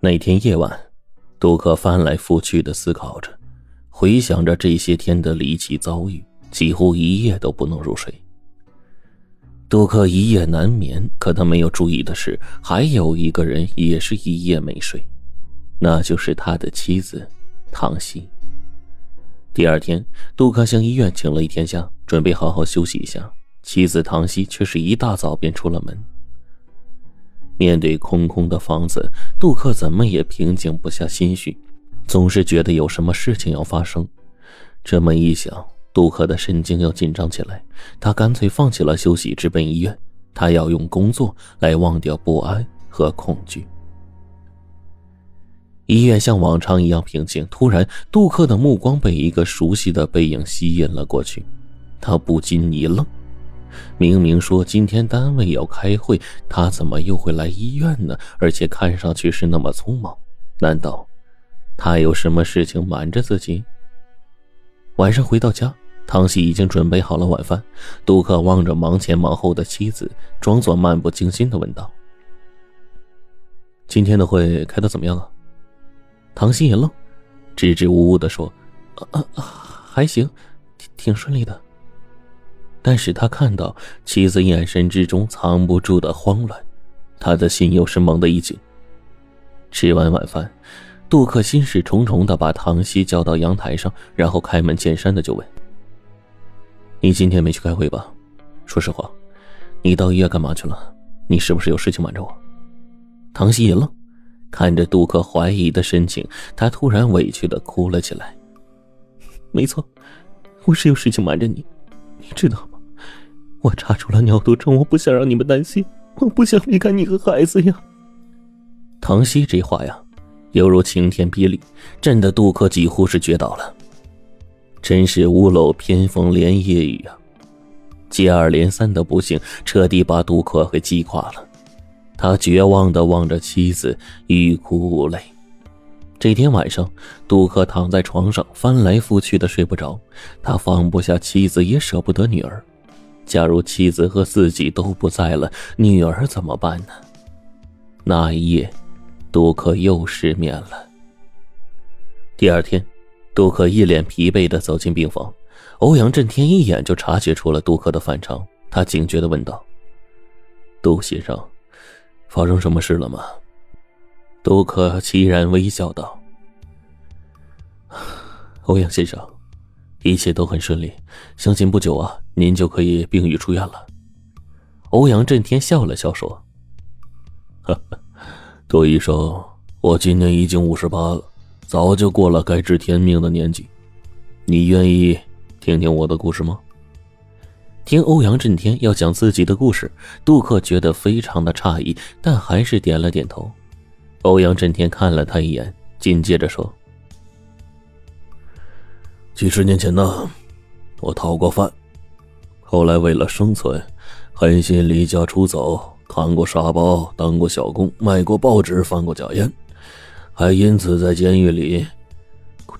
那天夜晚，杜克翻来覆去的思考着，回想着这些天的离奇遭遇，几乎一夜都不能入睡。杜克一夜难眠，可他没有注意的是，还有一个人也是一夜没睡，那就是他的妻子唐西。第二天，杜克向医院请了一天假，准备好好休息一下。妻子唐西却是一大早便出了门。面对空空的房子，杜克怎么也平静不下心绪，总是觉得有什么事情要发生。这么一想，杜克的神经又紧张起来。他干脆放弃了休息，直奔医院。他要用工作来忘掉不安和恐惧。医院像往常一样平静。突然，杜克的目光被一个熟悉的背影吸引了过去，他不禁一愣。明明说今天单位要开会，他怎么又会来医院呢？而且看上去是那么匆忙，难道他有什么事情瞒着自己？晚上回到家，唐熙已经准备好了晚饭。杜克望着忙前忙后的妻子，装作漫不经心的问道：“今天的会开的怎么样啊？”唐喜一愣，支支吾吾的说：“啊啊，还行，挺挺顺利的。”但是他看到妻子眼神之中藏不住的慌乱，他的心又是猛地一紧。吃完晚饭，杜克心事重重的把唐西叫到阳台上，然后开门见山的就问：“你今天没去开会吧？说实话，你到医院干嘛去了？你是不是有事情瞒着我？”唐西一愣，看着杜克怀疑的神情，他突然委屈的哭了起来：“没错，我是有事情瞒着你。”你知道吗？我查出了尿毒症，我不想让你们担心，我不想离开你和孩子呀。唐西这话呀，犹如晴天霹雳，震得杜克几乎是绝倒了。真是屋漏偏逢连夜雨啊！接二连三的不幸彻底把杜克给击垮了，他绝望的望着妻子，欲哭无泪。这天晚上，杜克躺在床上翻来覆去的睡不着，他放不下妻子，也舍不得女儿。假如妻子和自己都不在了，女儿怎么办呢？那一夜，杜克又失眠了。第二天，杜克一脸疲惫的走进病房，欧阳震天一眼就察觉出了杜克的反常，他警觉的问道：“杜先生，发生什么事了吗？”杜克凄然微笑道：“欧阳先生，一切都很顺利，相信不久啊，您就可以病愈出院了。”欧阳震天笑了笑说：“杜医生，我今年已经五十八了，早就过了该知天命的年纪。你愿意听听我的故事吗？”听欧阳震天要讲自己的故事，杜克觉得非常的诧异，但还是点了点头。欧阳震天看了他一眼，紧接着说：“几十年前呢，我讨过饭，后来为了生存，狠心离家出走，扛过沙包，当过小工，卖过报纸，贩过假烟，还因此在监狱里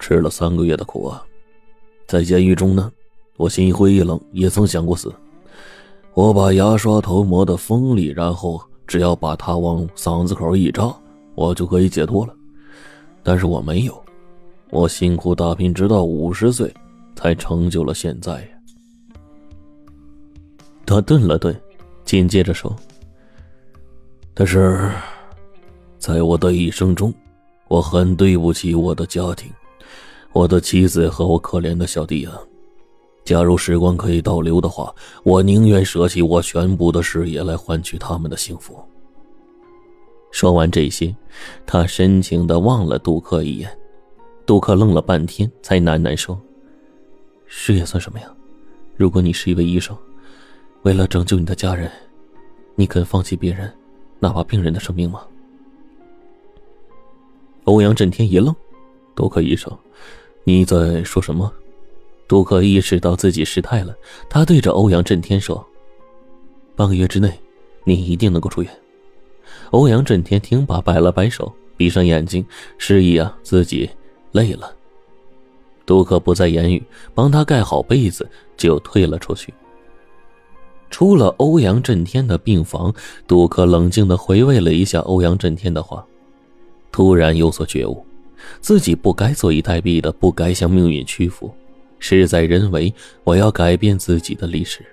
吃了三个月的苦啊！在监狱中呢，我心灰意冷，也曾想过死。我把牙刷头磨得锋利，然后只要把它往嗓子口一扎。”我就可以解脱了，但是我没有，我辛苦打拼，直到五十岁，才成就了现在呀。他顿了顿，紧接着说：“但是，在我的一生中，我很对不起我的家庭，我的妻子和我可怜的小弟啊。假如时光可以倒流的话，我宁愿舍弃我全部的事业来换取他们的幸福。”说完这些，他深情的望了杜克一眼。杜克愣了半天，才喃喃说：“事业算什么呀？如果你是一位医生，为了拯救你的家人，你肯放弃别人，哪怕病人的生命吗？”欧阳震天一愣：“杜克医生，你在说什么？”杜克意识到自己失态了，他对着欧阳震天说：“半个月之内，你一定能够出院。”欧阳震天听罢，摆了摆手，闭上眼睛，示意啊自己累了。杜克不再言语，帮他盖好被子，就退了出去。出了欧阳震天的病房，杜克冷静的回味了一下欧阳震天的话，突然有所觉悟，自己不该坐以待毙的，不该向命运屈服。事在人为，我要改变自己的历史。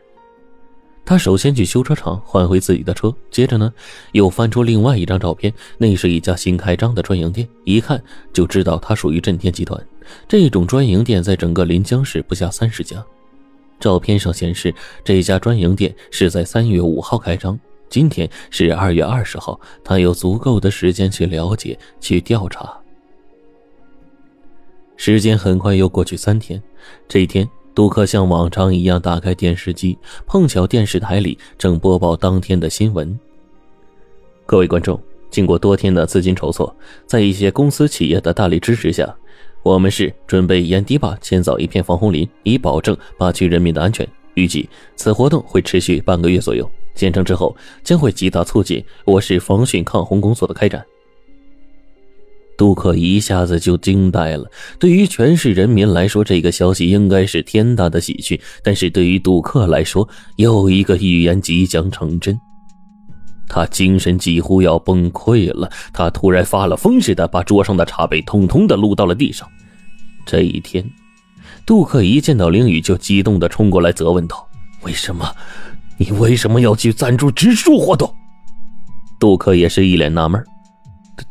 他首先去修车厂换回自己的车，接着呢，又翻出另外一张照片，那是一家新开张的专营店，一看就知道它属于震天集团。这种专营店在整个临江市不下三十家。照片上显示，这家专营店是在三月五号开张，今天是二月二十号，他有足够的时间去了解、去调查。时间很快又过去三天，这一天。杜克像往常一样打开电视机，碰巧电视台里正播报当天的新闻。各位观众，经过多天的资金筹措，在一些公司企业的大力支持下，我们市准备沿堤坝建造一片防洪林，以保证坝区人民的安全。预计此活动会持续半个月左右，建成之后将会极大促进我市防汛抗洪工作的开展。杜克一下子就惊呆了。对于全市人民来说，这个消息应该是天大的喜讯；但是对于杜克来说，又一个预言即将成真。他精神几乎要崩溃了。他突然发了疯似的把桌上的茶杯通通的撸到了地上。这一天，杜克一见到凌雨就激动的冲过来责问道：“为什么？你为什么要去赞助植树活动？”杜克也是一脸纳闷。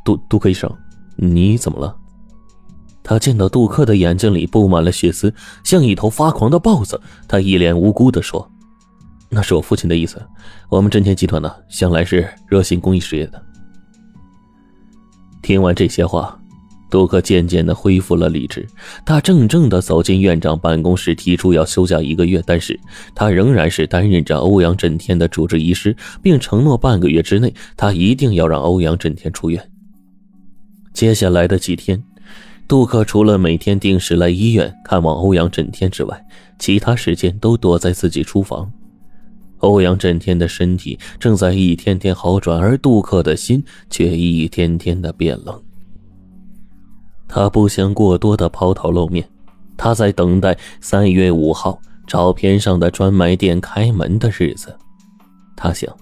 杜杜克医生。你怎么了？他见到杜克的眼睛里布满了血丝，像一头发狂的豹子。他一脸无辜的说：“那是我父亲的意思。我们真天集团呢，向来是热心公益事业的。”听完这些话，杜克渐渐的恢复了理智。他怔怔的走进院长办公室，提出要休假一个月，但是他仍然是担任着欧阳震天的主治医师，并承诺半个月之内，他一定要让欧阳震天出院。接下来的几天，杜克除了每天定时来医院看望欧阳震天之外，其他时间都躲在自己书房。欧阳震天的身体正在一天天好转，而杜克的心却一天天的变冷。他不想过多的抛头露面，他在等待三月五号照片上的专卖店开门的日子。他想，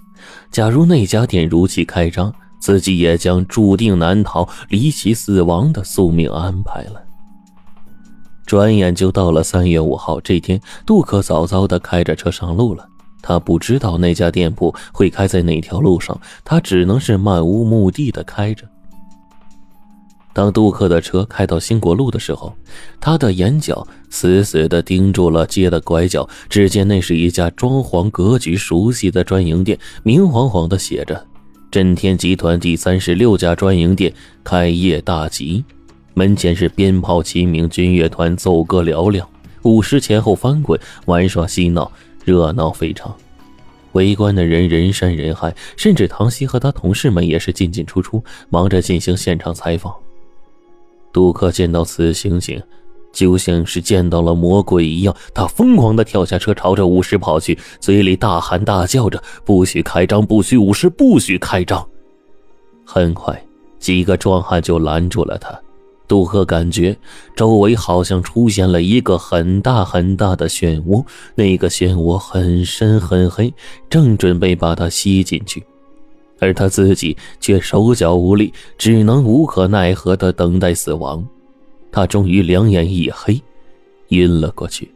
假如那家店如期开张。自己也将注定难逃离奇死亡的宿命安排了。转眼就到了三月五号这天，杜克早早的开着车上路了。他不知道那家店铺会开在哪条路上，他只能是漫无目的的开着。当杜克的车开到兴国路的时候，他的眼角死死的盯住了街的拐角。只见那是一家装潢格局熟悉的专营店，明晃晃的写着。震天集团第三十六家专营店开业大吉，门前是鞭炮齐鸣，军乐团奏歌嘹亮，舞狮前后翻滚，玩耍嬉闹，热闹非常。围观的人人山人海，甚至唐熙和他同事们也是进进出出，忙着进行现场采访。杜克见到此情形。就像是见到了魔鬼一样，他疯狂地跳下车，朝着舞狮跑去，嘴里大喊大叫着：“不许开张，不许舞狮，不许开张！”很快，几个壮汉就拦住了他。杜克感觉周围好像出现了一个很大很大的漩涡，那个漩涡很深很黑，正准备把他吸进去，而他自己却手脚无力，只能无可奈何地等待死亡。他终于两眼一黑，晕了过去。